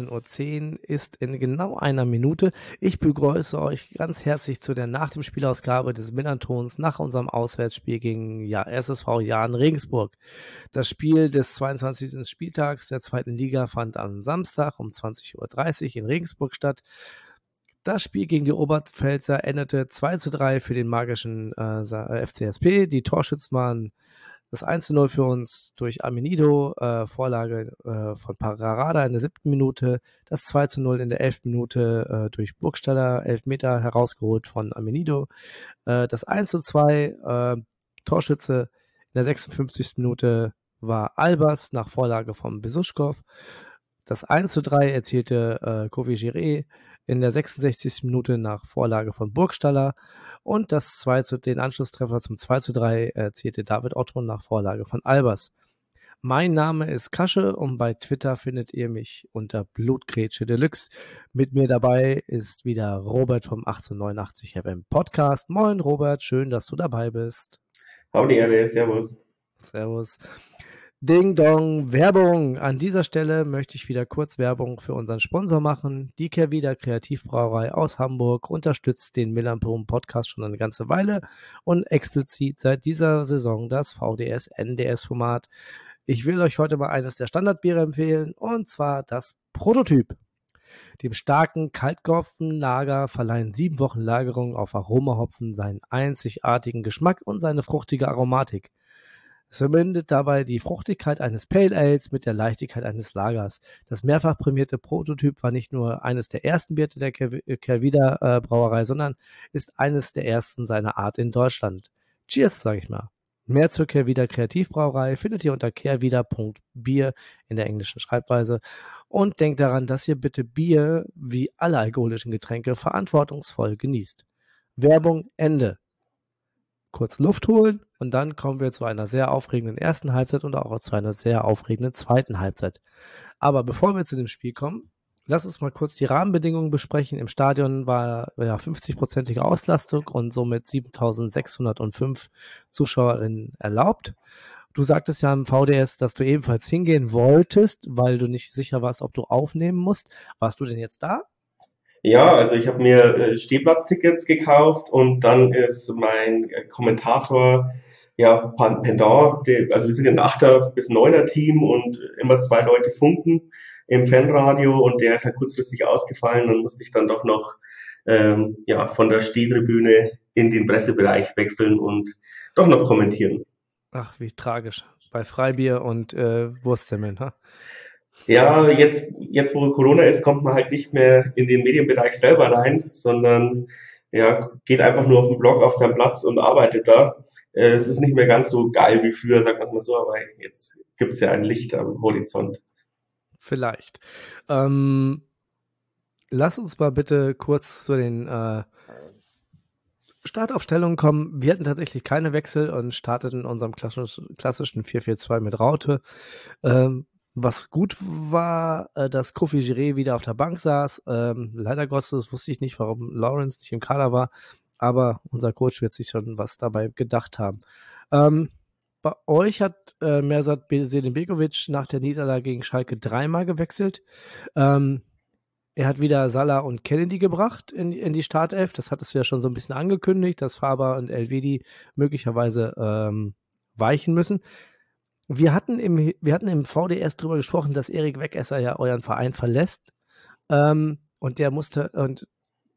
19.10 Uhr, ist in genau einer Minute. Ich begrüße euch ganz herzlich zu der Nach dem Spielausgabe des Millantons nach unserem Auswärtsspiel gegen ja, SSV Jahn Regensburg. Das Spiel des 22. Spieltags der zweiten Liga fand am Samstag um 20.30 Uhr in Regensburg statt. Das Spiel gegen die Oberpfälzer endete 2 zu 3 für den magischen äh, FCSP. Die Torschützen waren das 1 zu 0 für uns durch Amenido, äh, Vorlage äh, von Pararada in der siebten Minute. Das 2 zu 0 in der elften Minute äh, durch Burgstaller, elf Meter herausgeholt von Amenido. Äh, das 1 zu 2 äh, Torschütze in der 56. Minute war Albers nach Vorlage von Besuschkow. Das 1 zu 3 erzielte äh, Kofi Giré in der 66. Minute nach Vorlage von Burgstaller. Und das 2 zu, den Anschlusstreffer zum 2 zu 3 erzielte David Otto nach Vorlage von Albers. Mein Name ist Kasche und bei Twitter findet ihr mich unter Blutgrätsche Deluxe. Mit mir dabei ist wieder Robert vom 1889 FM Podcast. Moin Robert, schön, dass du dabei bist. Howdy, servus. Servus. Ding Dong, Werbung. An dieser Stelle möchte ich wieder kurz Werbung für unseren Sponsor machen. Die Kehrwieder Kreativbrauerei aus Hamburg unterstützt den Millanpom Podcast schon eine ganze Weile und explizit seit dieser Saison das VDS NDS Format. Ich will euch heute mal eines der Standardbiere empfehlen und zwar das Prototyp. Dem starken Kaltkopfenlager verleihen sieben Wochen Lagerung auf Aromahopfen seinen einzigartigen Geschmack und seine fruchtige Aromatik. Es verbindet dabei die Fruchtigkeit eines Pale Ales mit der Leichtigkeit eines Lagers. Das mehrfach prämierte Prototyp war nicht nur eines der ersten Bierte der Kervida äh, Brauerei, sondern ist eines der ersten seiner Art in Deutschland. Cheers, sage ich mal. Mehr zur Kehrwieder Kreativbrauerei findet ihr unter kehrwieder.bier in der englischen Schreibweise. Und denkt daran, dass ihr bitte Bier wie alle alkoholischen Getränke verantwortungsvoll genießt. Werbung Ende kurz Luft holen und dann kommen wir zu einer sehr aufregenden ersten Halbzeit und auch zu einer sehr aufregenden zweiten Halbzeit. Aber bevor wir zu dem Spiel kommen, lass uns mal kurz die Rahmenbedingungen besprechen. Im Stadion war ja 50-prozentige Auslastung und somit 7605 Zuschauerinnen erlaubt. Du sagtest ja im VDS, dass du ebenfalls hingehen wolltest, weil du nicht sicher warst, ob du aufnehmen musst. Warst du denn jetzt da? Ja, also ich habe mir äh, Stehplatztickets gekauft und dann ist mein äh, Kommentator, ja, Pendant, also wir sind ein Achter- bis Neuner Team und immer zwei Leute funken im Fanradio und der ist halt kurzfristig ausgefallen. Dann musste ich dann doch noch ähm, ja, von der Stehtribüne in den Pressebereich wechseln und doch noch kommentieren. Ach, wie tragisch. Bei Freibier und äh, Wurstsemmeln, ha? Ja, jetzt, jetzt wo Corona ist, kommt man halt nicht mehr in den Medienbereich selber rein, sondern ja, geht einfach nur auf den Blog, auf seinen Platz und arbeitet da. Äh, es ist nicht mehr ganz so geil wie früher, sagt man mal so, aber jetzt gibt es ja ein Licht am Horizont. Vielleicht. Ähm, lass uns mal bitte kurz zu den äh, Startaufstellungen kommen. Wir hatten tatsächlich keine Wechsel und starteten in unserem klassischen 4-4-2 mit Raute. Ähm, was gut war, äh, dass Kofi Giré wieder auf der Bank saß. Ähm, leider Gottes wusste ich nicht, warum Lawrence nicht im Kader war, aber unser Coach wird sich schon was dabei gedacht haben. Ähm, bei euch hat äh, Mersat Selim Begovic nach der Niederlage gegen Schalke dreimal gewechselt. Ähm, er hat wieder Salah und Kennedy gebracht in, in die Startelf. Das hattest du ja schon so ein bisschen angekündigt, dass Faber und Elvedi möglicherweise ähm, weichen müssen. Wir hatten im, wir hatten im VDS drüber gesprochen, dass Erik Wegesser ja euren Verein verlässt. Ähm, und der musste, und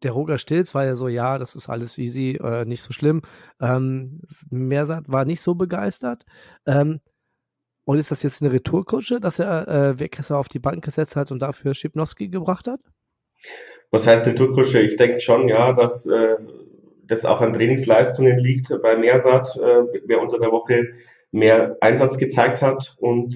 der Roger Stilz war ja so, ja, das ist alles easy, äh, nicht so schlimm. Ähm, Mersat war nicht so begeistert. Ähm, und ist das jetzt eine Retourkutsche, dass er äh, Wegesser auf die Bank gesetzt hat und dafür Schipnowski gebracht hat? Was heißt Retourkutsche? Ich denke schon, ja, dass äh, das auch an Trainingsleistungen liegt bei Mersat, äh, wer unter der Woche mehr Einsatz gezeigt hat und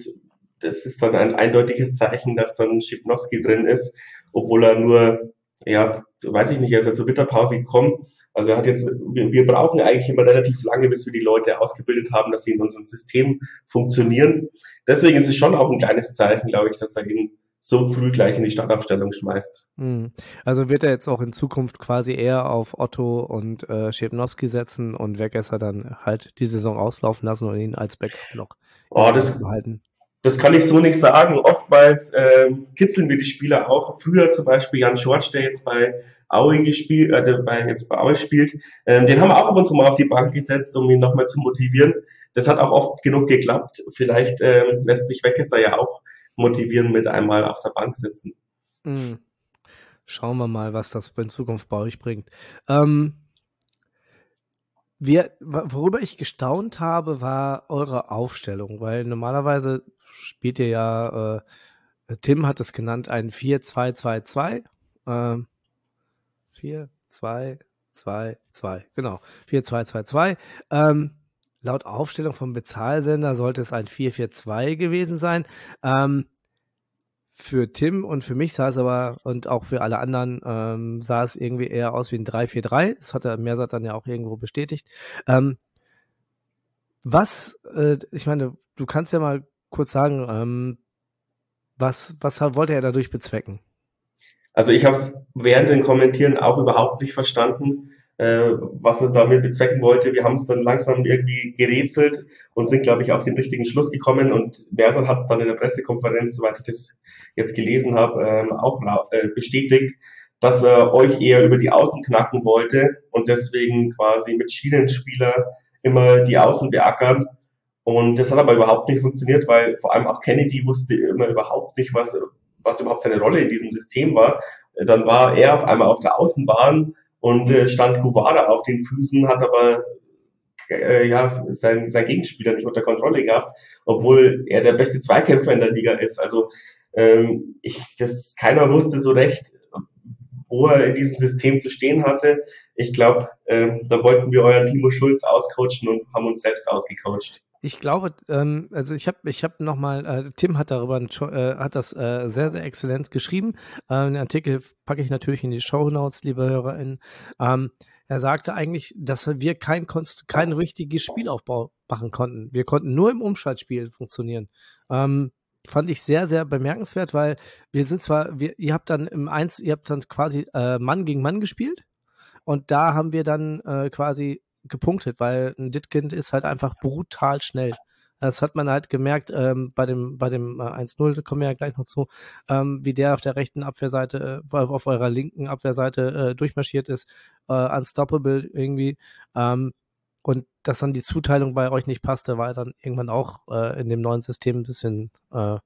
das ist dann ein eindeutiges Zeichen, dass dann Schipnowski drin ist, obwohl er nur, ja, weiß ich nicht, er ist ja zur Winterpause gekommen. Also er hat jetzt, wir, brauchen eigentlich immer relativ lange, bis wir die Leute ausgebildet haben, dass sie in unserem System funktionieren. Deswegen ist es schon auch ein kleines Zeichen, glaube ich, dass er in so früh gleich in die Startaufstellung schmeißt. Hm. Also wird er jetzt auch in Zukunft quasi eher auf Otto und äh, Schepnowski setzen und Wegesser dann halt die Saison auslaufen lassen und ihn als Backup noch oh, das, behalten? Das kann ich so nicht sagen. Oftmals äh, kitzeln wir die Spieler auch. Früher zum Beispiel Jan Schwarz, der jetzt bei Aue gespielt, äh, bei, jetzt bei Aue spielt, ähm, den haben wir auch ab und zu mal auf die Bank gesetzt, um ihn nochmal zu motivieren. Das hat auch oft genug geklappt. Vielleicht ähm, lässt sich Wegesser ja auch motivieren mit einmal auf der Bank sitzen. Mhm. Schauen wir mal, was das in Zukunft bei euch bringt. Ähm, wir, worüber ich gestaunt habe, war eure Aufstellung, weil normalerweise spielt ihr ja, äh, Tim hat es genannt, ein 4-2-2-2. Äh, 4-2-2-2, genau. 4-2-2-2. Ähm, laut Aufstellung vom Bezahlsender sollte es ein 4-4-2 gewesen sein. Ähm, für Tim und für mich sah es aber und auch für alle anderen ähm, sah es irgendwie eher aus wie ein 3-4-3. Das hat der Mersat dann ja auch irgendwo bestätigt. Ähm, was, äh, ich meine, du kannst ja mal kurz sagen, ähm, was, was wollte er dadurch bezwecken? Also ich habe es während den Kommentieren auch überhaupt nicht verstanden äh, was es damit bezwecken wollte. Wir haben es dann langsam irgendwie gerätselt und sind, glaube ich, auf den richtigen Schluss gekommen. Und Mersat hat es dann in der Pressekonferenz, soweit ich das jetzt gelesen habe, ähm, auch äh, bestätigt, dass er euch eher über die Außen knacken wollte und deswegen quasi mit Schienenspieler immer die Außen beackern. Und das hat aber überhaupt nicht funktioniert, weil vor allem auch Kennedy wusste immer überhaupt nicht, was, was überhaupt seine Rolle in diesem System war. Dann war er auf einmal auf der Außenbahn und äh, stand Guvada auf den Füßen, hat aber äh, ja, sein, sein Gegenspieler nicht unter Kontrolle gehabt, obwohl er der beste Zweikämpfer in der Liga ist. Also ähm, ich, das, keiner wusste so recht, wo er in diesem System zu stehen hatte. Ich glaube, ähm, da wollten wir euren Timo Schulz auscoachen und haben uns selbst ausgecoacht. Ich glaube, ähm, also ich habe ich hab nochmal, äh, Tim hat darüber, äh, hat das äh, sehr, sehr exzellent geschrieben. Äh, den Artikel packe ich natürlich in die Show Notes, liebe HörerInnen. Ähm, er sagte eigentlich, dass wir kein, kein richtiges Spielaufbau machen konnten. Wir konnten nur im Umschaltspiel funktionieren. Ähm, fand ich sehr, sehr bemerkenswert, weil wir sind zwar, wir, ihr habt dann im Eins, ihr habt dann quasi äh, Mann gegen Mann gespielt und da haben wir dann äh, quasi gepunktet, weil ein Ditkind ist halt einfach brutal schnell. Das hat man halt gemerkt ähm, bei dem, bei dem äh, 1-0, kommen wir ja gleich noch zu, ähm, wie der auf der rechten Abwehrseite, äh, auf eurer linken Abwehrseite äh, durchmarschiert ist, äh, unstoppable irgendwie. Ähm, und dass dann die Zuteilung bei euch nicht passte, war dann irgendwann auch äh, in dem neuen System ein bisschen äh,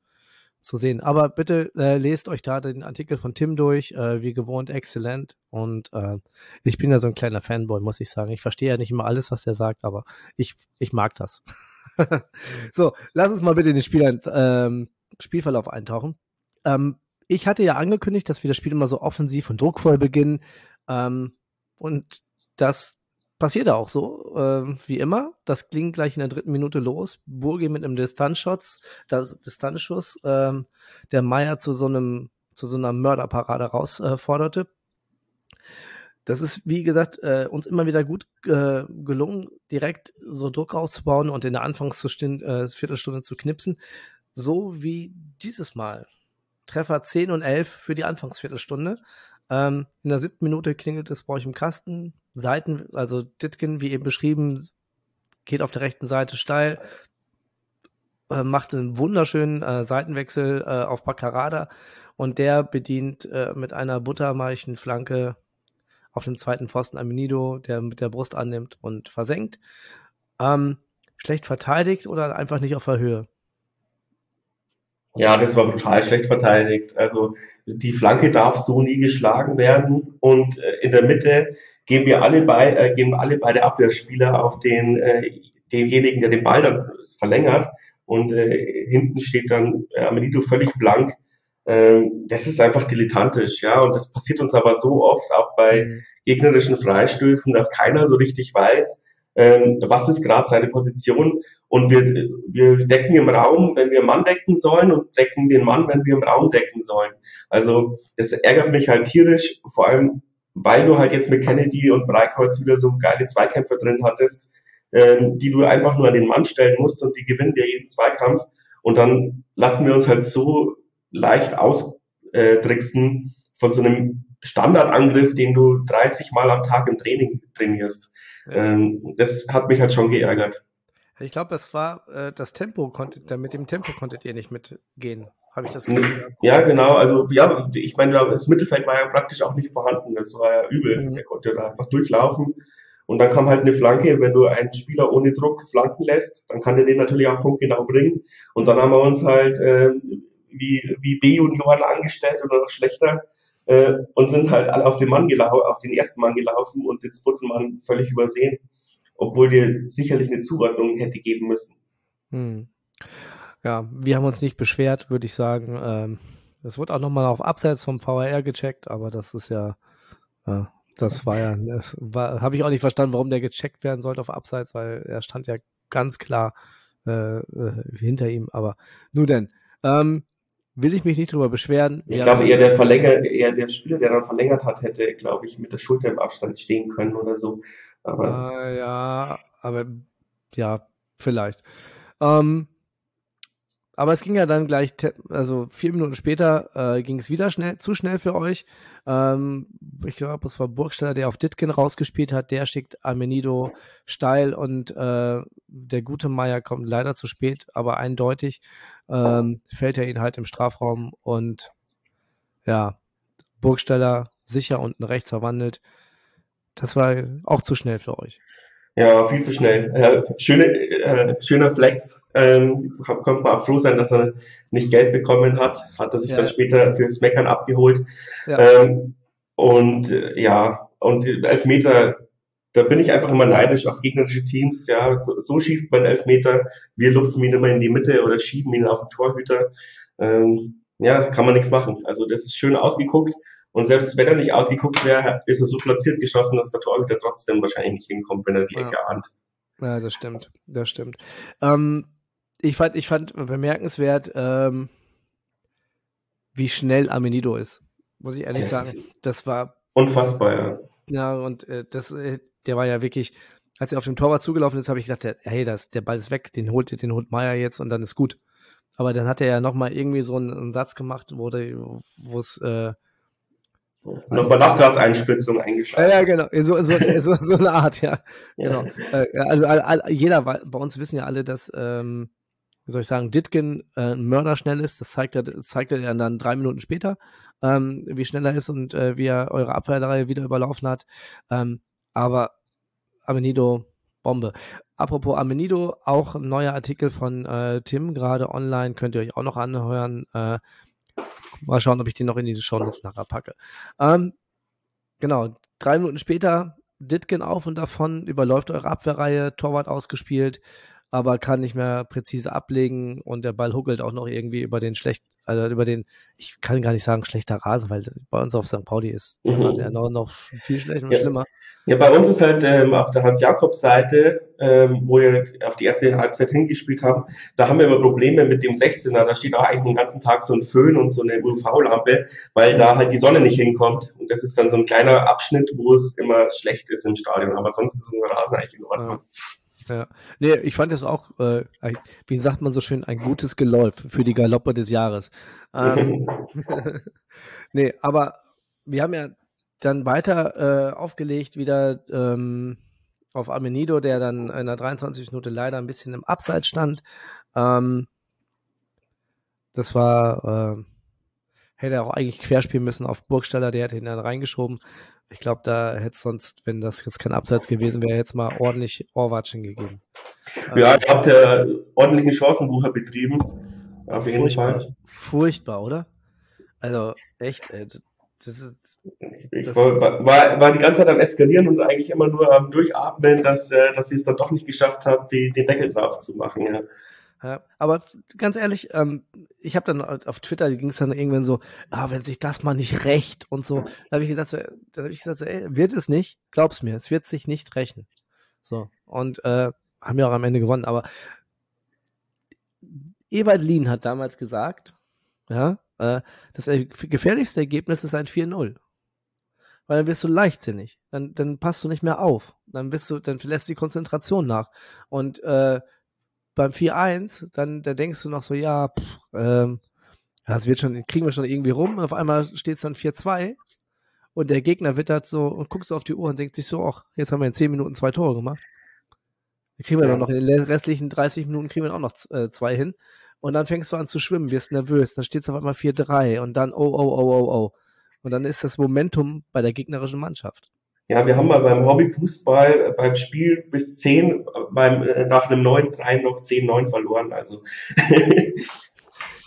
zu sehen. Aber bitte äh, lest euch da den Artikel von Tim durch, äh, wie gewohnt exzellent. Und äh, ich bin ja so ein kleiner Fanboy, muss ich sagen. Ich verstehe ja nicht immer alles, was er sagt, aber ich, ich mag das. so, lass uns mal bitte in den Spiel, ähm, Spielverlauf eintauchen. Ähm, ich hatte ja angekündigt, dass wir das Spiel immer so offensiv und druckvoll beginnen. Ähm, und das passiert auch so, äh, wie immer. Das klingt gleich in der dritten Minute los. Burgi mit einem Distanzschuss, das Distanzschuss, ähm, der Meier zu so einem, zu so einer Mörderparade herausforderte. Äh, das ist, wie gesagt, äh, uns immer wieder gut äh, gelungen, direkt so Druck rauszubauen und in der Anfangsstunde, äh, Viertelstunde zu knipsen. So wie dieses Mal. Treffer 10 und 11 für die Anfangsviertelstunde. Ähm, in der siebten Minute klingelt es bei euch im Kasten. Seiten, also Ditkin, wie eben beschrieben, geht auf der rechten Seite steil, äh, macht einen wunderschönen äh, Seitenwechsel äh, auf Baccarada und der bedient äh, mit einer buttermeichen Flanke auf dem zweiten Pfosten Aminido, der mit der Brust annimmt und versenkt. Ähm, schlecht verteidigt oder einfach nicht auf der Höhe? Ja, das war brutal schlecht verteidigt. Also die Flanke darf so nie geschlagen werden und äh, in der Mitte gehen wir alle bei, äh, gehen alle beide Abwehrspieler auf den äh, denjenigen, der den Ball dann verlängert und äh, hinten steht dann äh, Amelito völlig blank. Ähm, das ist einfach dilettantisch, ja, und das passiert uns aber so oft auch bei mhm. gegnerischen Freistößen, dass keiner so richtig weiß, ähm, was ist gerade seine Position und wir, wir decken im Raum, wenn wir Mann decken sollen und decken den Mann, wenn wir im Raum decken sollen. Also das ärgert mich halt tierisch, vor allem weil du halt jetzt mit Kennedy und Breikholz wieder so geile Zweikämpfer drin hattest, ähm, die du einfach nur an den Mann stellen musst und die gewinnen dir jeden Zweikampf. Und dann lassen wir uns halt so leicht austricksen von so einem Standardangriff, den du 30 Mal am Tag im Training trainierst. Ähm, das hat mich halt schon geärgert. Ich glaube, es war äh, das Tempo, konntet, mit dem Tempo konntet ihr nicht mitgehen, habe ich das Gefühl. Ja, genau. Also, ja, ich meine, das Mittelfeld war ja praktisch auch nicht vorhanden. Das war ja übel. Mhm. Er konnte da einfach durchlaufen. Und dann kam halt eine Flanke. Wenn du einen Spieler ohne Druck flanken lässt, dann kann der den natürlich auch punktgenau bringen. Und dann haben wir uns halt äh, wie, wie B-Junioren angestellt oder noch schlechter äh, und sind halt alle auf den Mann gelaufen, auf den ersten Mann gelaufen und den zweiten Mann völlig übersehen, obwohl dir sicherlich eine Zuordnung hätte geben müssen. Hm. Ja, wir haben uns nicht beschwert, würde ich sagen. Ähm, es wurde auch nochmal auf Abseits vom VAR gecheckt, aber das ist ja, ja das war ja, war, habe ich auch nicht verstanden, warum der gecheckt werden sollte auf Abseits, weil er stand ja ganz klar äh, äh, hinter ihm. Aber nur denn. Ähm, will ich mich nicht drüber beschweren. Ich ja, glaube eher der Verlänger, eher der Spieler, der dann verlängert hat, hätte, glaube ich, mit der Schulter im Abstand stehen können oder so. Aber äh, ja, aber ja, vielleicht. Ähm, aber es ging ja dann gleich, also vier Minuten später äh, ging es wieder schnell, zu schnell für euch. Ähm, ich glaube, es war Burgstaller, der auf Ditkin rausgespielt hat. Der schickt Amenido steil und äh, der gute Meier kommt leider zu spät, aber eindeutig ähm, fällt er ihn halt im Strafraum und ja, Burgstaller sicher unten rechts verwandelt. Das war auch zu schnell für euch. Ja, viel zu schnell. Äh, schöne, äh, schöner Flex. Ähm, konnte man auch froh sein, dass er nicht Geld bekommen hat. Hat er sich ja. dann später fürs Meckern abgeholt. Ja. Ähm, und äh, ja, und Elfmeter, da bin ich einfach immer neidisch auf gegnerische Teams. Ja, so, so schießt man Elfmeter. Wir lupfen ihn immer in die Mitte oder schieben ihn auf den Torhüter. Ähm, ja, kann man nichts machen. Also das ist schön ausgeguckt. Und selbst wenn er nicht ausgeguckt wäre, ist er so platziert geschossen, dass der Torhüter trotzdem wahrscheinlich nicht hinkommt, wenn er die Ecke ja. ahnt. Ja, das stimmt. Das stimmt. Ähm, ich, fand, ich fand bemerkenswert, ähm, wie schnell Amenido ist. Muss ich ehrlich sagen. Das war. Unfassbar, ja. Ja, und äh, das, äh, der war ja wirklich, als er auf dem Torwart zugelaufen ist, habe ich gedacht, hey, das, der Ball ist weg, den holt, den holt Meier jetzt und dann ist gut. Aber dann hat er ja nochmal irgendwie so einen, einen, Satz gemacht, wo es äh, Nochmal Lachgaseinspritzung eingeschaltet. Ja, ja, genau. So, so, so, so eine Art, ja. Genau. Äh, also all, jeder, bei uns wissen ja alle, dass, ähm, wie soll ich sagen, Ditkin äh, mörderschnell ist. Das zeigt er, zeigt er dann drei Minuten später, ähm, wie schnell er ist und äh, wie er eure Abwehrreihe wieder überlaufen hat. Ähm, aber Amenido, Bombe. Apropos Amenido, auch ein neuer Artikel von äh, Tim, gerade online, könnt ihr euch auch noch anhören. Äh, Mal schauen, ob ich den noch in die Show Notes nachher packe. Ähm, genau, drei Minuten später, Ditgen auf und davon, überläuft eure Abwehrreihe, Torwart ausgespielt, aber kann nicht mehr präzise ablegen und der Ball huckelt auch noch irgendwie über den schlecht, also über den, ich kann gar nicht sagen schlechter Rasen, weil bei uns auf St. Pauli ist der mhm. Rasen ja noch, noch viel schlechter und ja. schlimmer. Ja, bei uns ist halt ähm, auf der Hans-Jakobs-Seite, ähm, wo wir auf die erste Halbzeit hingespielt haben, da haben wir immer Probleme mit dem 16er. Da steht auch eigentlich den ganzen Tag so ein Föhn und so eine UV-Lampe, weil da halt die Sonne nicht hinkommt. Und das ist dann so ein kleiner Abschnitt, wo es immer schlecht ist im Stadion. Aber sonst ist unser Rasen eigentlich in Ordnung. Ja. Ja. Nee, ich fand das auch, äh, wie sagt man so schön, ein gutes Geläuf für die Galoppe des Jahres. Ähm, nee, aber wir haben ja dann weiter äh, aufgelegt, wieder ähm, auf Amenido, der dann in der 23 Minute leider ein bisschen im Abseits stand. Ähm, das war, äh, hätte er auch eigentlich querspielen müssen auf Burgstaller, der hätte ihn dann reingeschoben. Ich glaube, da hätte es sonst, wenn das jetzt kein Abseits gewesen wäre, jetzt mal ordentlich Ohrwatschen gegeben. Ja, ihr habt ja ordentlichen Chancenbucher betrieben. Auf jeden furchtbar, Fall. Furchtbar, oder? Also, echt, ey, das ist, ich das war, war, war, die ganze Zeit am Eskalieren und eigentlich immer nur am Durchatmen, dass, äh, dass sie es dann doch nicht geschafft haben, die, den Deckel drauf zu machen. Ja. Ja, aber ganz ehrlich, ähm, ich habe dann auf Twitter ging es dann irgendwann so, ah, wenn sich das mal nicht rächt und so. Da habe ich gesagt, so, da habe ich gesagt, so, ey, wird es nicht, glaub's mir, es wird sich nicht rächen. So und äh, haben ja auch am Ende gewonnen. Aber Ewald Lien hat damals gesagt, ja, äh, das gefährlichste Ergebnis ist ein 4-0. Weil dann wirst du leichtsinnig. Dann, dann passt du nicht mehr auf. Dann bist du, dann verlässt die Konzentration nach. Und äh, beim 4-1, dann da denkst du noch so, ja, pff, ähm, das wird schon, kriegen wir schon irgendwie rum. Und auf einmal steht es dann 4-2 und der Gegner wittert so und guckt so auf die Uhr und denkt sich so, ach, jetzt haben wir in 10 Minuten zwei Tore gemacht. Da kriegen wir ja. dann noch in den restlichen 30 Minuten kriegen wir auch noch äh, zwei hin. Und dann fängst du an zu schwimmen, wirst nervös, dann steht es auf einmal 4-3 und dann oh, oh, oh, oh, oh. Und dann ist das Momentum bei der gegnerischen Mannschaft. Ja, wir haben mal beim Hobbyfußball äh, beim Spiel bis 10, beim, äh, nach einem 9-3 noch 10-9 verloren. Also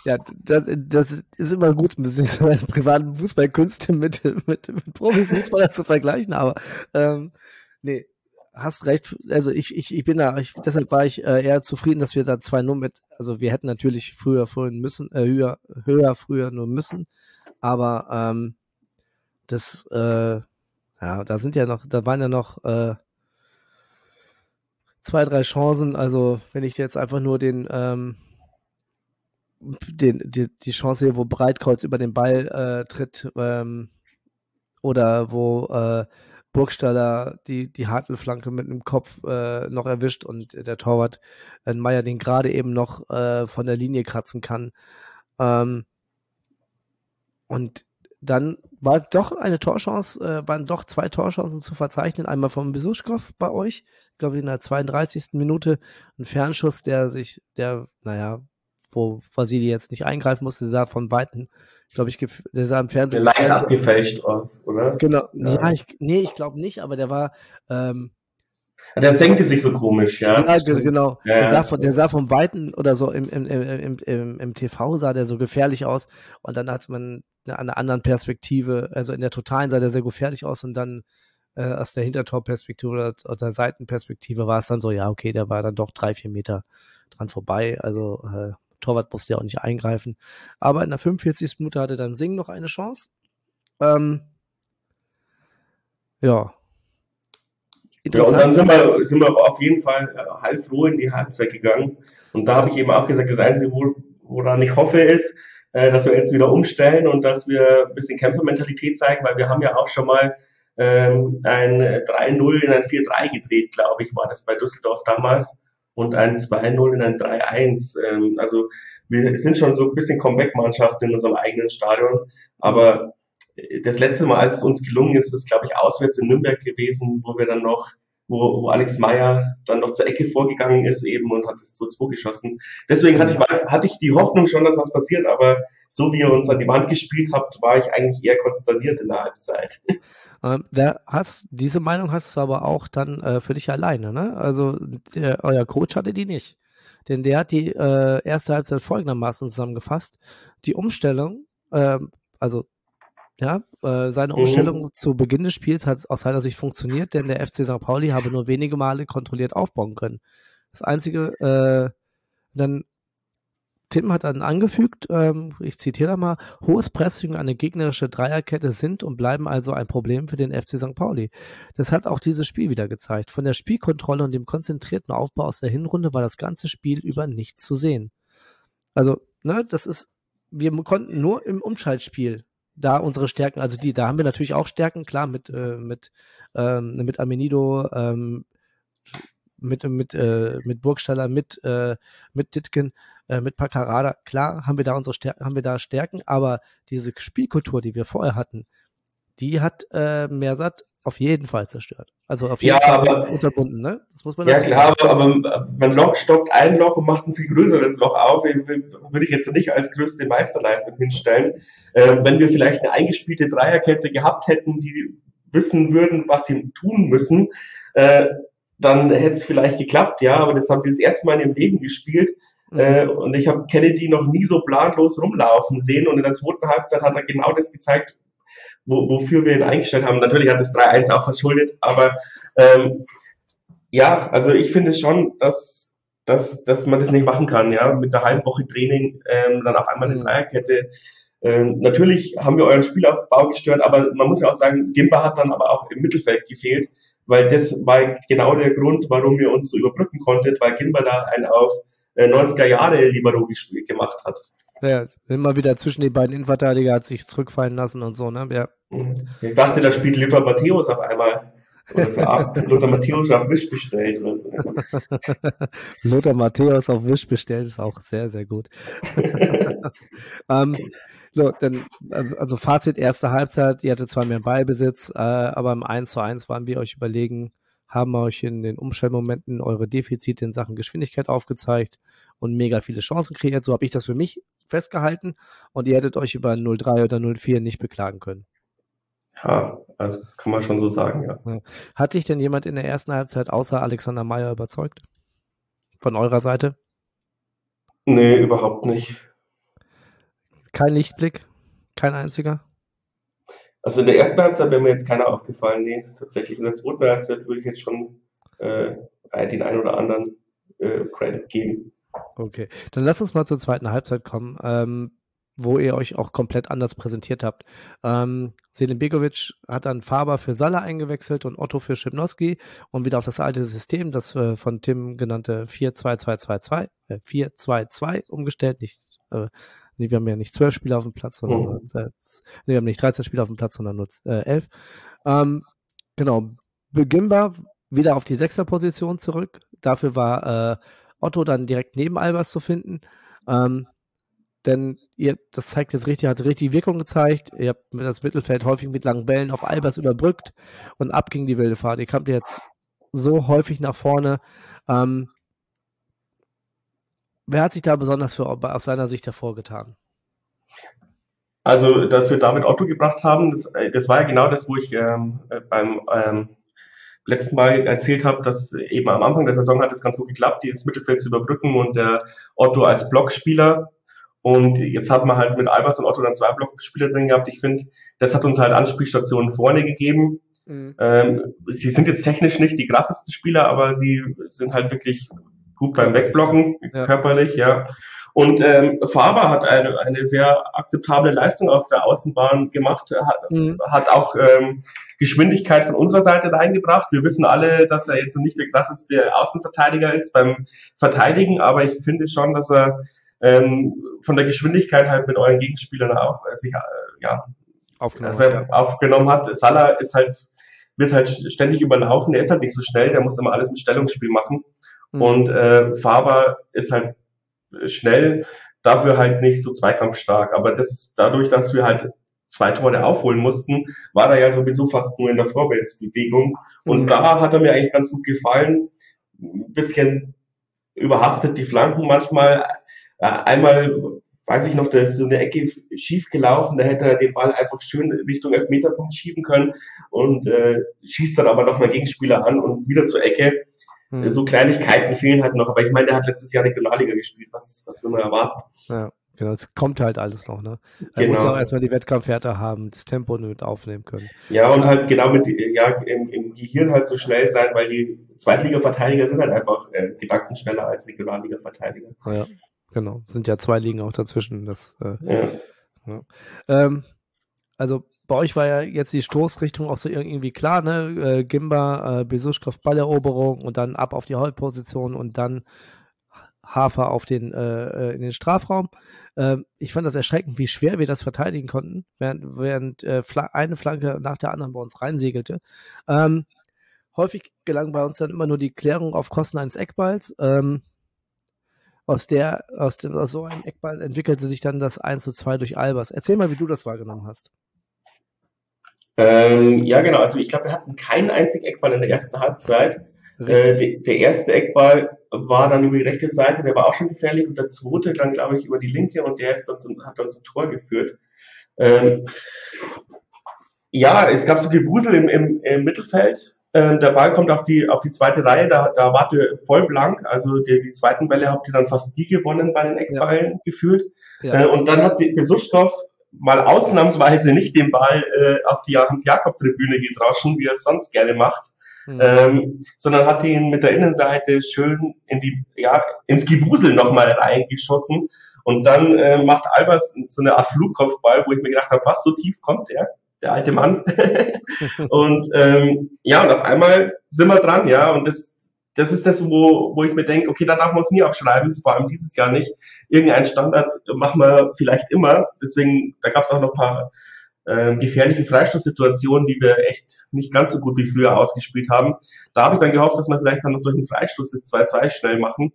Ja, das, das ist immer gut, ein bisschen so privaten Fußballkünste mit, mit, mit Profifußballer zu vergleichen, aber ähm, nee, hast recht. Also ich, ich, ich bin da, ich, deshalb war ich äh, eher zufrieden, dass wir da 2-0 mit, also wir hätten natürlich früher vorhin müssen, äh, höher, höher früher nur müssen, aber ähm, das, äh, ja, da sind ja noch, da waren ja noch äh, zwei, drei Chancen. Also wenn ich jetzt einfach nur den ähm, den, die, die Chance hier, wo Breitkreuz über den Ball äh, tritt ähm, oder wo äh, Burgstaller die, die Hartl-Flanke mit dem Kopf äh, noch erwischt und der Torwart äh, Meier den gerade eben noch äh, von der Linie kratzen kann. Ähm, und dann war doch eine Torchance, äh, waren doch zwei Torchancen zu verzeichnen. Einmal vom Besuschkow bei euch, glaube ich, in der 32. Minute. Ein Fernschuss, der sich, der, naja, wo Vasili jetzt nicht eingreifen musste, der sah von Weitem, glaube ich, der sah im Fernsehen. Leicht abgefälscht aus, oder? Genau, ja, ja ich, nee, ich glaube nicht, aber der war. Ähm, der senkte sich so komisch, ja. Ja, genau. Ja, der, sah von, der sah vom Weiten oder so im, im, im, im, im TV sah der so gefährlich aus und dann hat man eine, eine anderen Perspektive, also in der totalen sah der sehr gefährlich aus und dann äh, aus der Hintertorperspektive oder aus der Seitenperspektive war es dann so, ja, okay, der war dann doch drei, vier Meter dran vorbei. Also äh, Torwart musste ja auch nicht eingreifen. Aber in der 45. Minute hatte dann Sing noch eine Chance. Ähm, ja. Ja, und dann sind wir, sind wir auf jeden Fall äh, halb froh in die Halbzeit gegangen. Und da habe ich eben auch gesagt, das Einzige, woran ich hoffe, ist, äh, dass wir jetzt wieder umstellen und dass wir ein bisschen Kämpfermentalität zeigen, weil wir haben ja auch schon mal ähm, ein 3-0 in ein 4-3 gedreht, glaube ich, war das bei Düsseldorf damals und ein 2-0 in ein 3-1. Ähm, also wir sind schon so ein bisschen Comeback-Mannschaften in unserem eigenen Stadion. Aber das letzte Mal, als es uns gelungen ist, ist, glaube ich, auswärts in Nürnberg gewesen, wo wir dann noch, wo, wo Alex Meyer dann noch zur Ecke vorgegangen ist eben und hat das 2-2 geschossen. Deswegen hatte ich, hatte ich die Hoffnung schon, dass was passiert, aber so wie ihr uns an die Wand gespielt habt, war ich eigentlich eher konsterniert in der Halbzeit. Ähm, da hast, diese Meinung hast du aber auch dann äh, für dich alleine, ne? Also der, euer Coach hatte die nicht. Denn der hat die äh, erste Halbzeit folgendermaßen zusammengefasst. Die Umstellung, äh, also ja, äh, seine mhm. Umstellung mhm. zu Beginn des Spiels hat aus seiner Sicht funktioniert, denn der FC St. Pauli habe nur wenige Male kontrolliert aufbauen können. Das einzige, äh, dann Tim hat dann angefügt, ähm, ich zitiere da mal, hohes Pressing und eine gegnerische Dreierkette sind und bleiben also ein Problem für den FC St. Pauli. Das hat auch dieses Spiel wieder gezeigt. Von der Spielkontrolle und dem konzentrierten Aufbau aus der Hinrunde war das ganze Spiel über nichts zu sehen. Also, ne, das ist, wir konnten nur im Umschaltspiel da unsere Stärken, also die, da haben wir natürlich auch Stärken, klar, mit, äh, mit, ähm, mit Amenido, ähm, mit, mit, äh, mit Burgstaller, mit, äh, mit Ditken, äh, mit Paccarada. Klar haben wir da unsere Stärken, haben wir da Stärken, aber diese Spielkultur, die wir vorher hatten, die hat äh, Mersat auf jeden Fall zerstört. Also auf jeden ja, Fall aber, unterbunden, ne? Das muss man Ja, klar, aber, aber man Loch stopft ein Loch und macht ein viel größeres Loch auf. Würde ich jetzt nicht als größte Meisterleistung hinstellen. Äh, wenn wir vielleicht eine eingespielte Dreierkette gehabt hätten, die wissen würden, was sie tun müssen, äh, dann hätte es vielleicht geklappt, ja, aber das haben wir das erste Mal in ihrem Leben gespielt. Mhm. Äh, und ich habe Kennedy noch nie so planlos rumlaufen sehen. Und in der zweiten Halbzeit hat er genau das gezeigt, wo, wofür wir ihn eingestellt haben. Natürlich hat das 3-1 auch verschuldet, aber ähm, ja, also ich finde schon, dass, dass, dass man das nicht machen kann, ja, mit einer halben Woche Training ähm, dann auf einmal eine mhm. Dreierkette. Ähm, natürlich haben wir euren Spielaufbau gestört, aber man muss ja auch sagen, Gimba hat dann aber auch im Mittelfeld gefehlt weil das war genau der Grund, warum ihr uns so überbrücken konntet, weil Gimba da ein auf 90er äh, Jahre Libero gemacht hat. Ja, immer wieder zwischen den beiden Innenverteidiger hat sich zurückfallen lassen und so, ne? Ja. Ich dachte, da spielt Lippert Matthäus auf einmal. Oder Lothar Matthäus auf Wisch bestellt oder so. Lothar Matthäus auf Wisch bestellt ist auch sehr, sehr gut. ähm, so, dann, also Fazit, erste Halbzeit, ihr hattet zwar mehr Ballbesitz, äh, aber im 1 zu 1 waren wir euch überlegen, haben euch in den Umstellmomenten eure Defizite in Sachen Geschwindigkeit aufgezeigt und mega viele Chancen kreiert. So habe ich das für mich festgehalten und ihr hättet euch über 0-3 oder 0-4 nicht beklagen können. Ja, also kann man schon so sagen, ja. Hat dich denn jemand in der ersten Halbzeit außer Alexander Meyer überzeugt? Von eurer Seite? Nee, überhaupt nicht. Kein Lichtblick? Kein einziger? Also in der ersten Halbzeit wäre mir jetzt keiner aufgefallen, nee, tatsächlich. In der zweiten Halbzeit würde ich jetzt schon äh, den einen oder anderen äh, Credit geben. Okay, dann lass uns mal zur zweiten Halbzeit kommen. Ähm, wo ihr euch auch komplett anders präsentiert habt. Ähm, Selim Begovic hat dann Faber für Salah eingewechselt und Otto für Schipnowski und wieder auf das alte System, das äh, von Tim genannte 4-2-2-2-2, äh, 4-2-2 umgestellt. Nicht, äh, nee, wir haben ja nicht zwölf Spieler auf dem Platz, sondern oh. äh, nee, wir haben nicht 13 Spieler auf dem Platz, sondern nur äh, elf. Ähm, genau, Begimba wieder auf die Sechserposition zurück. Dafür war äh, Otto dann direkt neben Albers zu finden. Ähm, denn ihr, das zeigt jetzt richtig, hat richtig Wirkung gezeigt. Ihr habt das Mittelfeld häufig mit langen Bällen auf Albers überbrückt und ab ging die wilde Fahrt. Ihr kamt jetzt so häufig nach vorne. Ähm, wer hat sich da besonders für, aus seiner Sicht hervorgetan? Also, dass wir damit Otto gebracht haben, das, das war ja genau das, wo ich ähm, beim ähm, letzten Mal erzählt habe, dass eben am Anfang der Saison hat es ganz gut geklappt, dieses Mittelfeld zu überbrücken und der Otto als Blockspieler und jetzt hat man halt mit Albers und Otto dann zwei Blockspieler drin gehabt. Ich finde, das hat uns halt Anspielstationen vorne gegeben. Mhm. Ähm, sie sind jetzt technisch nicht die krassesten Spieler, aber sie sind halt wirklich gut beim Wegblocken, ja. körperlich, ja. Und ähm, Faber hat eine, eine sehr akzeptable Leistung auf der Außenbahn gemacht, hat, mhm. hat auch ähm, Geschwindigkeit von unserer Seite reingebracht. Wir wissen alle, dass er jetzt nicht der krasseste Außenverteidiger ist beim Verteidigen, aber ich finde schon, dass er ähm, von der Geschwindigkeit halt mit euren Gegenspielern auf, äh, sich, äh, ja, aufgenommen, also, ja. aufgenommen hat. Salah ist halt, wird halt ständig überlaufen, der ist halt nicht so schnell, der muss immer alles mit Stellungsspiel machen. Mhm. Und äh, Faber ist halt schnell, dafür halt nicht so zweikampfstark. Aber das, dadurch, dass wir halt zwei Tore aufholen mussten, war er ja sowieso fast nur in der Vorwärtsbewegung. Und mhm. da hat er mir eigentlich ganz gut gefallen. Ein bisschen überhastet die Flanken manchmal, äh, einmal weiß ich noch, da ist so eine Ecke schief gelaufen, da hätte er den Ball einfach schön Richtung Elfmeterpunkt schieben können und äh, schießt dann aber nochmal Gegenspieler an und wieder zur Ecke. Hm. So Kleinigkeiten fehlen halt noch, aber ich meine, der hat letztes Jahr Regionalliga gespielt, was, was will man erwarten? Ja, genau, es kommt halt alles noch, ne? Er genau. muss auch erstmal die Wettkampfhärte haben, das Tempo mit aufnehmen können. Ja, und halt genau mit, ja, im, im Gehirn halt so schnell sein, weil die Zweitliga-Verteidiger sind halt einfach äh, gedankenschneller als Regionalliga-Verteidiger. Ja. Genau, sind ja zwei Ligen auch dazwischen. Das, äh, ja. Ja. Ähm, also bei euch war ja jetzt die Stoßrichtung auch so irgendwie klar, ne? Äh, Gimba, äh, Besuschkow Balleroberung und dann ab auf die Hauptposition und dann Hafer auf den, äh, äh in den Strafraum. Ähm, ich fand das erschreckend, wie schwer wir das verteidigen konnten, während, während äh, eine Flanke nach der anderen bei uns reinsegelte. Ähm, häufig gelang bei uns dann immer nur die Klärung auf Kosten eines Eckballs. Ähm, aus der, aus, dem, aus so einem Eckball entwickelte sich dann das 1 zu 2 durch Albers. Erzähl mal, wie du das wahrgenommen hast. Ähm, ja, genau. Also ich glaube, wir hatten keinen einzigen Eckball in der ersten Halbzeit. Äh, der erste Eckball war dann über die rechte Seite, der war auch schon gefährlich und der zweite dann, glaube ich, über die linke und der ist dann zum, hat dann zum Tor geführt. Ähm, ja, es gab so Gewusel im, im, im Mittelfeld. Ähm, der Ball kommt auf die, auf die zweite Reihe, da, da wart ihr voll blank. Also die, die zweiten Bälle habt ihr dann fast nie gewonnen bei den Eckballen ja. gefühlt. Ja. Äh, und dann hat die Besuschkow mal ausnahmsweise nicht den Ball äh, auf die Johannes-Jakob-Tribüne gedroschen, wie er es sonst gerne macht, mhm. ähm, sondern hat ihn mit der Innenseite schön in die, ja, ins Gewusel nochmal reingeschossen. Und dann äh, macht Albers so eine Art Flugkopfball, wo ich mir gedacht habe, was, so tief kommt der? der alte Mann. und ähm, ja, und auf einmal sind wir dran, ja, und das, das ist das, wo, wo ich mir denke, okay, da darf man uns nie abschreiben, vor allem dieses Jahr nicht. Irgendein Standard machen wir vielleicht immer. Deswegen, da gab es auch noch ein paar äh, gefährliche Freistoßsituationen, die wir echt nicht ganz so gut wie früher ausgespielt haben. Da habe ich dann gehofft, dass wir vielleicht dann noch durch einen Freistoß das 2-2 schnell machen.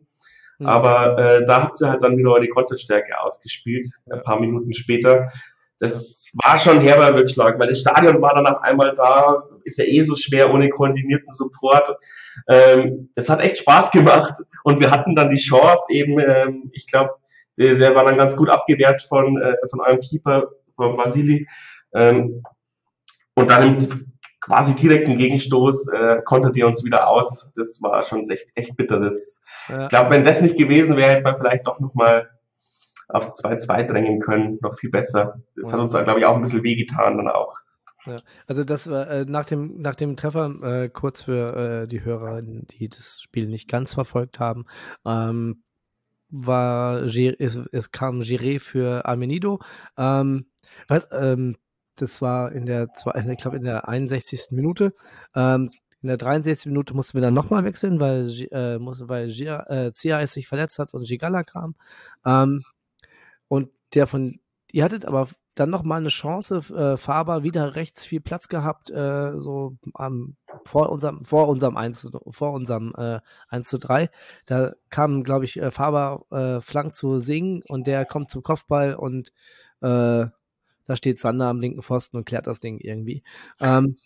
Mhm. Aber äh, da habt ihr halt dann wieder eure Konterstärke ausgespielt, ein paar Minuten später. Das war schon ein herber Rückschlag, weil das Stadion war dann auf einmal da, ist ja eh so schwer ohne koordinierten Support. Ähm, es hat echt Spaß gemacht und wir hatten dann die Chance eben, ähm, ich glaube, der, der, war dann ganz gut abgewehrt von, äh, von eurem Keeper, von Vasili. Ähm, und dann im quasi direkten Gegenstoß äh, konntet ihr uns wieder aus. Das war schon echt, echt bitter. Das, ja. Ich glaube, wenn das nicht gewesen wäre, hätte man vielleicht doch nochmal aufs 2-2 drängen können. Noch viel besser. Das ja. hat uns, glaube ich, auch ein bisschen wehgetan dann auch. Ja, also das war äh, nach dem nach dem Treffer äh, kurz für äh, die Hörer, die das Spiel nicht ganz verfolgt haben, ähm, war es, es kam Giré für Armenido. Ähm, was, ähm, das war in der, ich glaube, in der 61. Minute. Ähm, in der 63. Minute mussten wir dann nochmal wechseln, weil, äh, muss, weil Gia, äh, Cias sich verletzt hat und Gigala kam. Ähm, und der von, ihr hattet aber dann nochmal eine Chance, äh, Faber wieder rechts viel Platz gehabt, äh, so ähm, vor unserem, vor unserem 1, vor unserem äh, 1 zu 3. Da kam, glaube ich, äh, Faber äh, flank zu singen und der kommt zum Kopfball und äh, da steht Sander am linken Pfosten und klärt das Ding irgendwie. Ähm,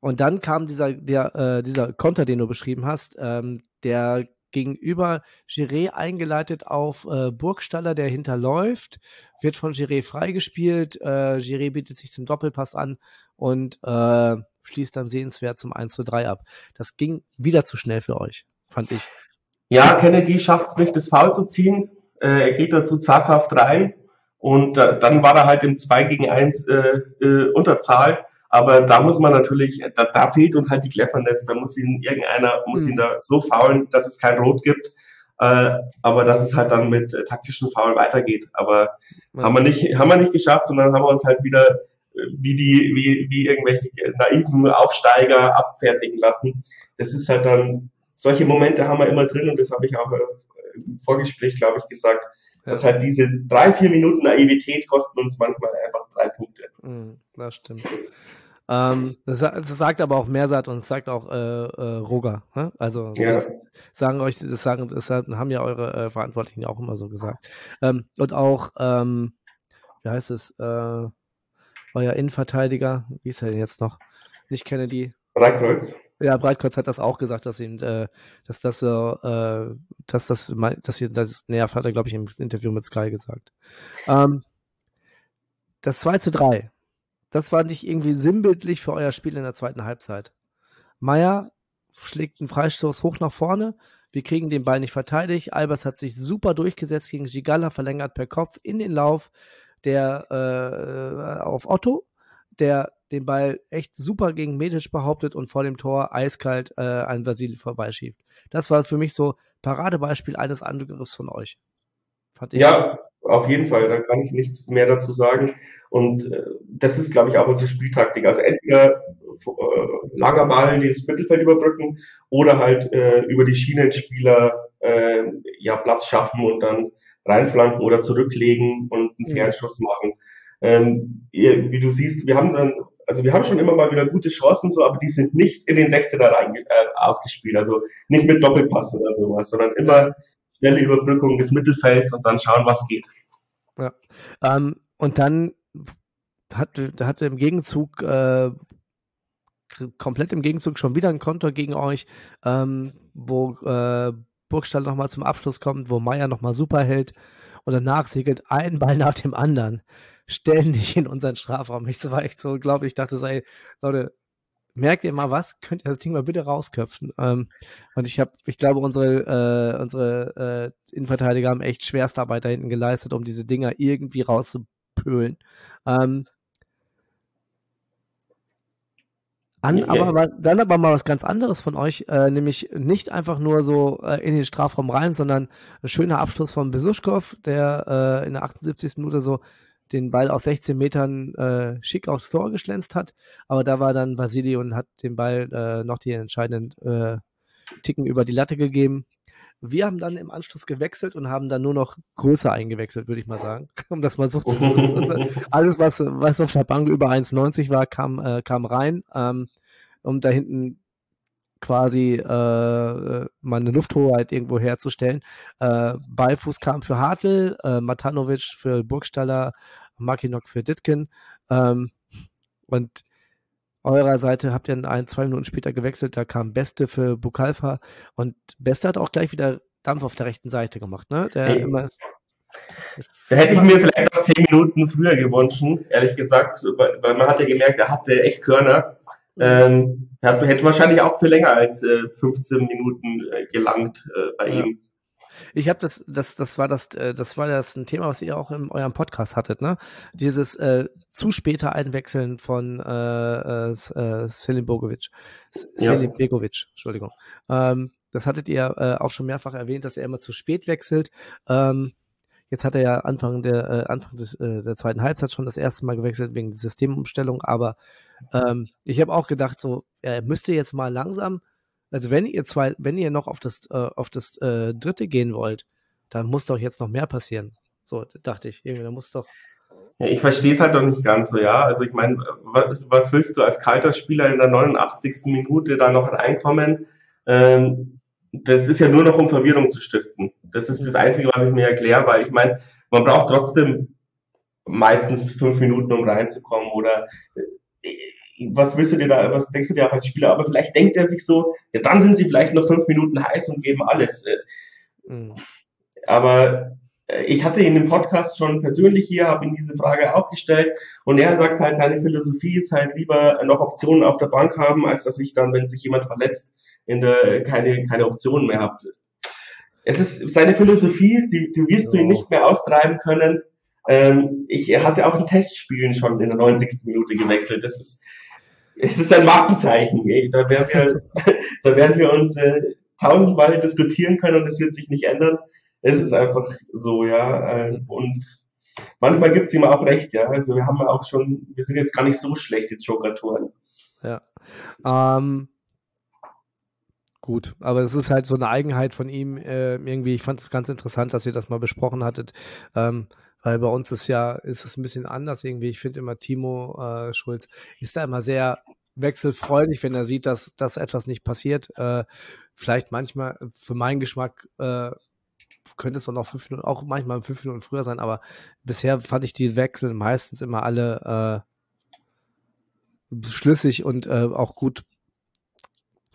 und dann kam dieser, der, äh, dieser Konter, den du beschrieben hast, ähm, der gegenüber Giré eingeleitet auf äh, Burgstaller, der hinterläuft, wird von Giré freigespielt. Äh, Giré bietet sich zum Doppelpass an und äh, schließt dann sehenswert zum 1 zu 3 ab. Das ging wieder zu schnell für euch, fand ich. Ja, Kennedy schafft es nicht, das Foul zu ziehen. Äh, er geht dazu zaghaft rein und äh, dann war er halt im 2 gegen 1 äh, äh, Unterzahl. Aber da muss man natürlich, da, da fehlt uns halt die Cleverness. Da muss ihn irgendeiner, muss mhm. ihn da so faulen, dass es kein Rot gibt. Äh, aber dass es halt dann mit äh, taktischen Faulen weitergeht. Aber ja. haben wir nicht, haben wir nicht geschafft und dann haben wir uns halt wieder äh, wie die, wie, wie irgendwelche naiven Aufsteiger abfertigen lassen. Das ist halt dann, solche Momente haben wir immer drin und das habe ich auch äh, im Vorgespräch, glaube ich, gesagt dass halt diese drei, vier Minuten Naivität kosten uns manchmal einfach drei Punkte. Hm, das stimmt. Ähm, das, das, sagt aber auch Mersat und das sagt auch äh, äh, Roger. Ne? Also ja. sagen euch, das sagen, das haben ja eure äh, Verantwortlichen auch immer so gesagt. Ähm, und auch, ähm, wie heißt es, äh, euer Innenverteidiger, wie ist er denn jetzt noch? Ich kenne die. Reichkreuz. Ja, Breitkreuz hat das auch gesagt, dass ihn, äh, dass das so, äh, dass das, dass ihn das nervt, hat er, glaube ich, im Interview mit Sky gesagt. Ähm, das 2 zu 3, das war nicht irgendwie sinnbildlich für euer Spiel in der zweiten Halbzeit. Meier schlägt einen Freistoß hoch nach vorne. Wir kriegen den Ball nicht verteidigt. Albers hat sich super durchgesetzt gegen Gigala, verlängert per Kopf in den Lauf der äh, auf Otto, der den Ball echt super gegen Medic behauptet und vor dem Tor eiskalt äh, an Vasili vorbeischiebt. Das war für mich so Paradebeispiel eines Angriffs von euch. Ja, auf jeden Fall. Da kann ich nichts mehr dazu sagen. Und äh, das ist, glaube ich, auch unsere Spieltaktik. Also entweder äh, langer Ball das Mittelfeld überbrücken oder halt äh, über die Schienenspieler äh, ja Platz schaffen und dann reinflanken oder zurücklegen und einen Fernschuss machen. Ähm, wie du siehst, wir haben dann also wir haben schon immer mal wieder gute Chancen, so, aber die sind nicht in den 16er rein, äh, ausgespielt. Also nicht mit Doppelpass oder sowas, sondern immer schnelle Überbrückung des Mittelfelds und dann schauen, was geht. Ja. Ähm, und dann hat, hatte im Gegenzug äh, komplett im Gegenzug schon wieder ein Konter gegen euch, ähm, wo äh, Burgstall nochmal zum Abschluss kommt, wo Meier nochmal super hält und danach segelt ein Ball nach dem anderen ständig in unseren Strafraum. Ich war echt so, glaube ich, dachte so, ey, Leute, merkt ihr mal was? Könnt ihr das Ding mal bitte rausköpfen? Ähm, und ich habe, ich glaube, unsere, äh, unsere äh, Innenverteidiger haben echt Schwerstarbeit da hinten geleistet, um diese Dinger irgendwie rauszupölen. Ähm, an, yeah. aber dann aber mal was ganz anderes von euch, äh, nämlich nicht einfach nur so äh, in den Strafraum rein, sondern ein schöner Abschluss von Besuschkow, der äh, in der 78. Minute so den Ball aus 16 Metern äh, schick aufs Tor geschlänzt hat. Aber da war dann Vasili und hat den Ball äh, noch die entscheidenden äh, Ticken über die Latte gegeben. Wir haben dann im Anschluss gewechselt und haben dann nur noch größer eingewechselt, würde ich mal sagen. Um das mal so zu also Alles, was, was auf der Bank über 1,90 war, kam, äh, kam rein. Ähm, um da hinten quasi äh, mal eine Lufthoheit irgendwo herzustellen. Äh, Beifuß kam für Hartl, äh, Matanovic für Burgstaller, Makinok für Ditkin. Ähm, und eurer Seite habt ihr ein, zwei Minuten später gewechselt, da kam Beste für Bukalfa und Beste hat auch gleich wieder Dampf auf der rechten Seite gemacht, ne? Der hey. immer, da hätte ich mir vielleicht noch zehn Minuten früher gewünscht, ehrlich gesagt, weil, weil man hat ja gemerkt, er hatte echt Körner. Ähm, hätte wahrscheinlich auch für länger als äh, 15 Minuten äh, gelangt äh, bei ja. ihm. Ich habe das, das, das war das, äh, das war das ein Thema, was ihr auch in eurem Podcast hattet, ne? Dieses äh, zu später Einwechseln von äh, äh, Selim Bogovic, Selim ja. Begovic, Entschuldigung. Ähm, das hattet ihr äh, auch schon mehrfach erwähnt, dass er immer zu spät wechselt. Ähm, Jetzt hat er ja Anfang der äh, Anfang des, äh, der zweiten Halbzeit schon das erste Mal gewechselt wegen der Systemumstellung, aber ähm, ich habe auch gedacht, so er müsste jetzt mal langsam also wenn ihr zwei, wenn ihr noch auf das, äh, auf das äh, dritte gehen wollt, dann muss doch jetzt noch mehr passieren. So, dachte ich. Irgendwie, da muss doch. Ja, ich verstehe es halt noch nicht ganz so, ja. Also ich meine, was, willst du als kalter Spieler in der 89. Minute da noch reinkommen? Ähm, das ist ja nur noch, um Verwirrung zu stiften. Das ist das Einzige, was ich mir erkläre, weil ich meine, man braucht trotzdem meistens fünf Minuten, um reinzukommen oder was willst du dir da, was denkst du dir auch als Spieler? Aber vielleicht denkt er sich so, ja, dann sind sie vielleicht noch fünf Minuten heiß und geben alles. Mhm. Aber äh, ich hatte ihn im Podcast schon persönlich hier, habe ihm diese Frage auch gestellt und er sagt halt, seine Philosophie ist halt lieber noch Optionen auf der Bank haben, als dass ich dann, wenn sich jemand verletzt, in der, keine, keine Optionen mehr habe. Es ist seine Philosophie, sie, du wirst du ihn nicht mehr austreiben können. Ähm, ich hatte auch in Testspielen schon in der 90. Minute gewechselt. Das ist, es ist ein Markenzeichen. Ey. Da, werden wir, da werden wir uns äh, tausendmal diskutieren können und es wird sich nicht ändern. Es ist einfach so, ja. Äh, und manchmal gibt es ihm auch recht, ja. Also wir haben auch schon, wir sind jetzt gar nicht so schlecht in Joker-Touren. Ja. Ähm, gut, aber es ist halt so eine Eigenheit von ihm. Äh, irgendwie, ich fand es ganz interessant, dass ihr das mal besprochen hattet. Ähm, weil bei uns ist ja, ist es ein bisschen anders irgendwie. Ich finde immer, Timo äh, Schulz ist da immer sehr wechselfreudig, wenn er sieht, dass, dass etwas nicht passiert. Äh, vielleicht manchmal, für meinen Geschmack, äh, könnte es auch noch fünf Minuten, auch manchmal fünf Minuten früher sein, aber bisher fand ich die Wechsel meistens immer alle äh, schlüssig und äh, auch gut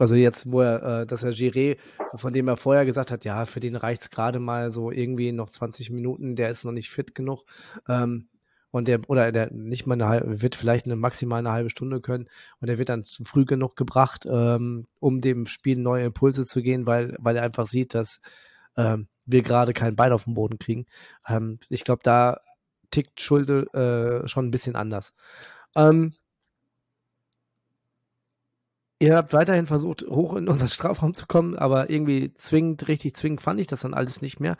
also jetzt, wo er, äh, dass er Giré, von dem er vorher gesagt hat, ja, für den reicht es gerade mal so irgendwie noch 20 Minuten, der ist noch nicht fit genug. Ähm, und der, oder der nicht mal eine halbe, wird vielleicht eine maximal eine halbe Stunde können und der wird dann zu früh genug gebracht, ähm, um dem Spiel neue Impulse zu gehen, weil, weil er einfach sieht, dass ähm, wir gerade kein Bein auf den Boden kriegen. Ähm, ich glaube, da tickt Schulde äh, schon ein bisschen anders. Ähm, Ihr habt weiterhin versucht, hoch in unseren Strafraum zu kommen, aber irgendwie zwingend, richtig zwingend fand ich das dann alles nicht mehr.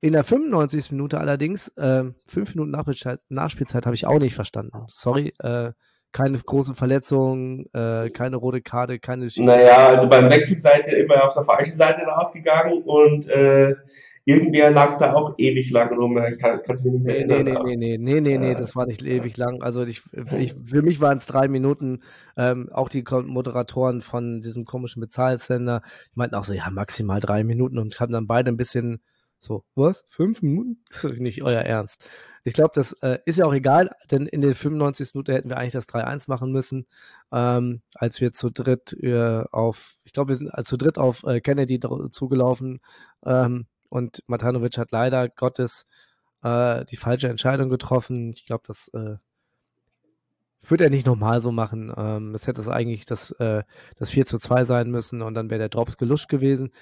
In der 95. Minute allerdings, äh, fünf Minuten Nachspielzeit, Nachspielzeit habe ich auch nicht verstanden. Sorry, äh, keine große Verletzung, äh, keine rote Karte, keine. Sch naja, also beim Wechsel seid ihr immer auf der falschen Seite rausgegangen und äh, Irgendwer lag da auch ewig lang rum. Ich kann es mir nicht mehr erinnern. Nee, nee, nee, nee, nee, nee, das war nicht ewig lang. Also ich, ich für mich waren es drei Minuten. Ähm, auch die Moderatoren von diesem komischen Bezahlsender, die meinten auch so, ja, maximal drei Minuten und haben dann beide ein bisschen so, was? Fünf Minuten? Das ist nicht euer Ernst. Ich glaube, das äh, ist ja auch egal, denn in den 95. Minute hätten wir eigentlich das 3-1 machen müssen, ähm, als wir zu dritt äh, auf, ich glaube, wir sind äh, zu dritt auf äh, Kennedy zugelaufen. Ähm, und Matanovic hat leider Gottes äh, die falsche Entscheidung getroffen. Ich glaube, das äh, würde er nicht nochmal so machen. Ähm, es hätte es eigentlich das, äh, das 4 zu 2 sein müssen und dann wäre der Drops geluscht gewesen.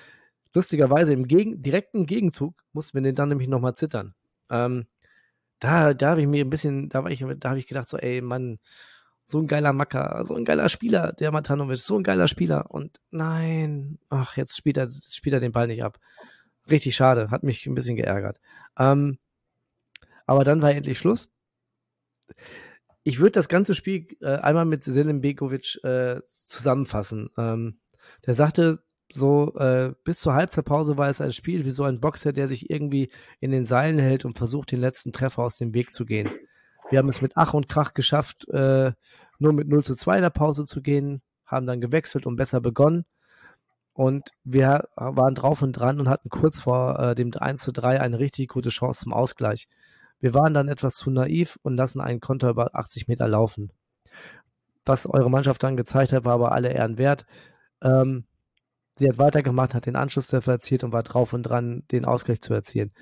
Lustigerweise im Gegen direkten Gegenzug mussten wir den dann nämlich nochmal zittern. Ähm, da, da habe ich mir ein bisschen, da da habe ich gedacht, so, ey, Mann, so ein geiler Macker, so ein geiler Spieler, der Matanovic, so ein geiler Spieler. Und nein, ach, jetzt spielt er, spielt er den Ball nicht ab. Richtig schade, hat mich ein bisschen geärgert. Ähm, aber dann war endlich Schluss. Ich würde das ganze Spiel äh, einmal mit Selim Begovic äh, zusammenfassen. Ähm, der sagte so äh, bis zur Halbzeitpause war es ein Spiel wie so ein Boxer, der sich irgendwie in den Seilen hält und versucht, den letzten Treffer aus dem Weg zu gehen. Wir haben es mit Ach und Krach geschafft, äh, nur mit 0 zu 2 in der Pause zu gehen, haben dann gewechselt und besser begonnen. Und wir waren drauf und dran und hatten kurz vor äh, dem 1 zu 3 eine richtig gute Chance zum Ausgleich. Wir waren dann etwas zu naiv und lassen einen Konter über 80 Meter laufen. Was eure Mannschaft dann gezeigt hat, war aber alle Ehren wert. Ähm, sie hat weitergemacht, hat den Anschlusstreffer erzielt und war drauf und dran, den Ausgleich zu erzielen.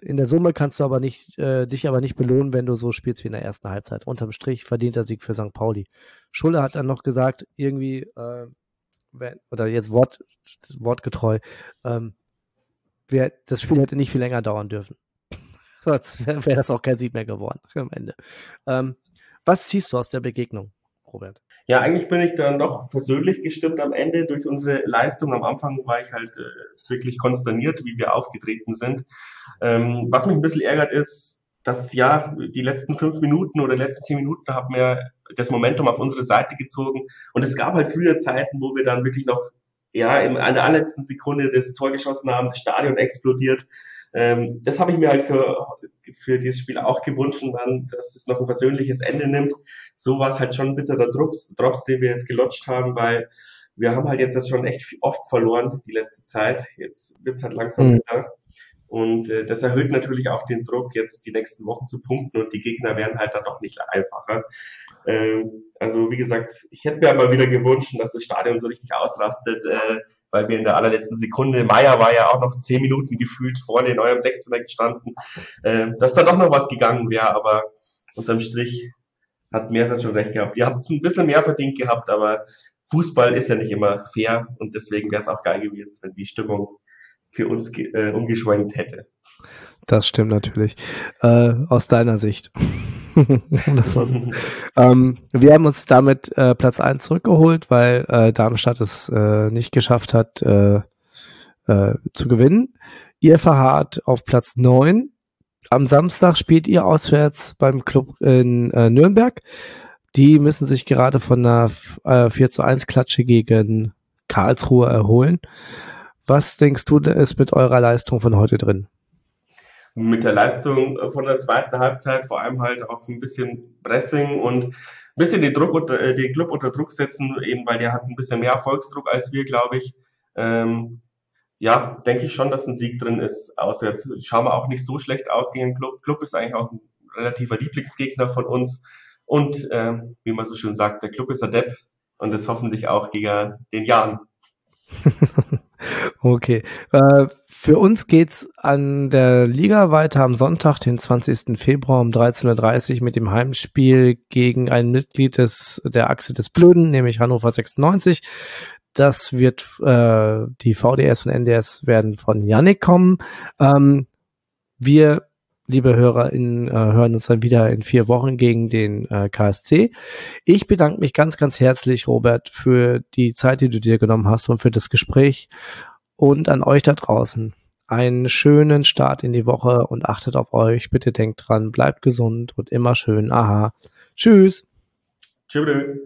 In der Summe kannst du aber nicht, äh, dich aber nicht belohnen, wenn du so spielst wie in der ersten Halbzeit. Unterm Strich verdienter Sieg für St. Pauli. Schulle hat dann noch gesagt, irgendwie, äh, oder jetzt Wort, wortgetreu, ähm, wer, das Spiel hätte nicht viel länger dauern dürfen. Sonst wäre das auch kein Sieg mehr geworden am Ende. Ähm, was ziehst du aus der Begegnung, Robert? Ja, eigentlich bin ich dann doch versöhnlich gestimmt am Ende durch unsere Leistung. Am Anfang war ich halt äh, wirklich konsterniert, wie wir aufgetreten sind. Ähm, was mich ein bisschen ärgert ist, dass ja die letzten fünf Minuten oder die letzten zehn Minuten haben wir das Momentum auf unsere Seite gezogen. Und es gab halt früher Zeiten, wo wir dann wirklich noch ja in einer allerletzten Sekunde das Tor geschossen haben, das Stadion explodiert. Ähm, das habe ich mir halt für, für dieses Spiel auch gewünscht, dann, dass es noch ein versöhnliches Ende nimmt. So war es halt schon ein bitterer Drops, Drops, den wir jetzt gelotscht haben, weil wir haben halt jetzt schon echt oft verloren die letzte Zeit. Jetzt wird es halt langsam mhm. wieder. Und äh, das erhöht natürlich auch den Druck, jetzt die nächsten Wochen zu punkten und die Gegner werden halt dann doch nicht einfacher. Ähm, also wie gesagt, ich hätte mir aber wieder gewünscht, dass das Stadion so richtig ausrastet. Äh, weil wir in der allerletzten Sekunde, Meier war ja auch noch zehn Minuten gefühlt vorne in eurem 16er gestanden, äh, dass da doch noch was gegangen wäre, aber unterm Strich hat Mersat schon recht gehabt. Ihr habt es ein bisschen mehr verdient gehabt, aber Fußball ist ja nicht immer fair und deswegen wäre es auch geil gewesen, wenn die Stimmung für uns äh, umgeschwenkt hätte. Das stimmt natürlich. Äh, aus deiner Sicht. ähm, wir haben uns damit äh, Platz 1 zurückgeholt, weil äh, Darmstadt es äh, nicht geschafft hat äh, äh, zu gewinnen. Ihr verharrt auf Platz 9. Am Samstag spielt ihr auswärts beim Club in äh, Nürnberg. Die müssen sich gerade von einer äh, 4 zu 1 Klatsche gegen Karlsruhe erholen. Was denkst du, ist mit eurer Leistung von heute drin? mit der Leistung von der zweiten Halbzeit, vor allem halt auch ein bisschen Pressing und ein bisschen den, Druck unter, äh, den Club unter Druck setzen, eben weil der hat ein bisschen mehr Erfolgsdruck als wir, glaube ich. Ähm, ja, denke ich schon, dass ein Sieg drin ist. Auswärts schauen wir auch nicht so schlecht aus gegen den Club. Club ist eigentlich auch ein relativer Lieblingsgegner von uns. Und ähm, wie man so schön sagt, der Club ist Depp und das hoffentlich auch gegen den Jan. okay. Äh, für uns geht's an der Liga weiter am Sonntag, den 20. Februar um 13.30 Uhr mit dem Heimspiel gegen ein Mitglied des, der Achse des Blöden, nämlich Hannover 96. Das wird äh, die VDS und NDS werden von Yannick kommen. Ähm, wir, liebe HörerInnen, äh, hören uns dann wieder in vier Wochen gegen den äh, KSC. Ich bedanke mich ganz, ganz herzlich, Robert, für die Zeit, die du dir genommen hast und für das Gespräch und an euch da draußen einen schönen Start in die Woche und achtet auf euch. Bitte denkt dran, bleibt gesund und immer schön. Aha. Tschüss. Tschüss.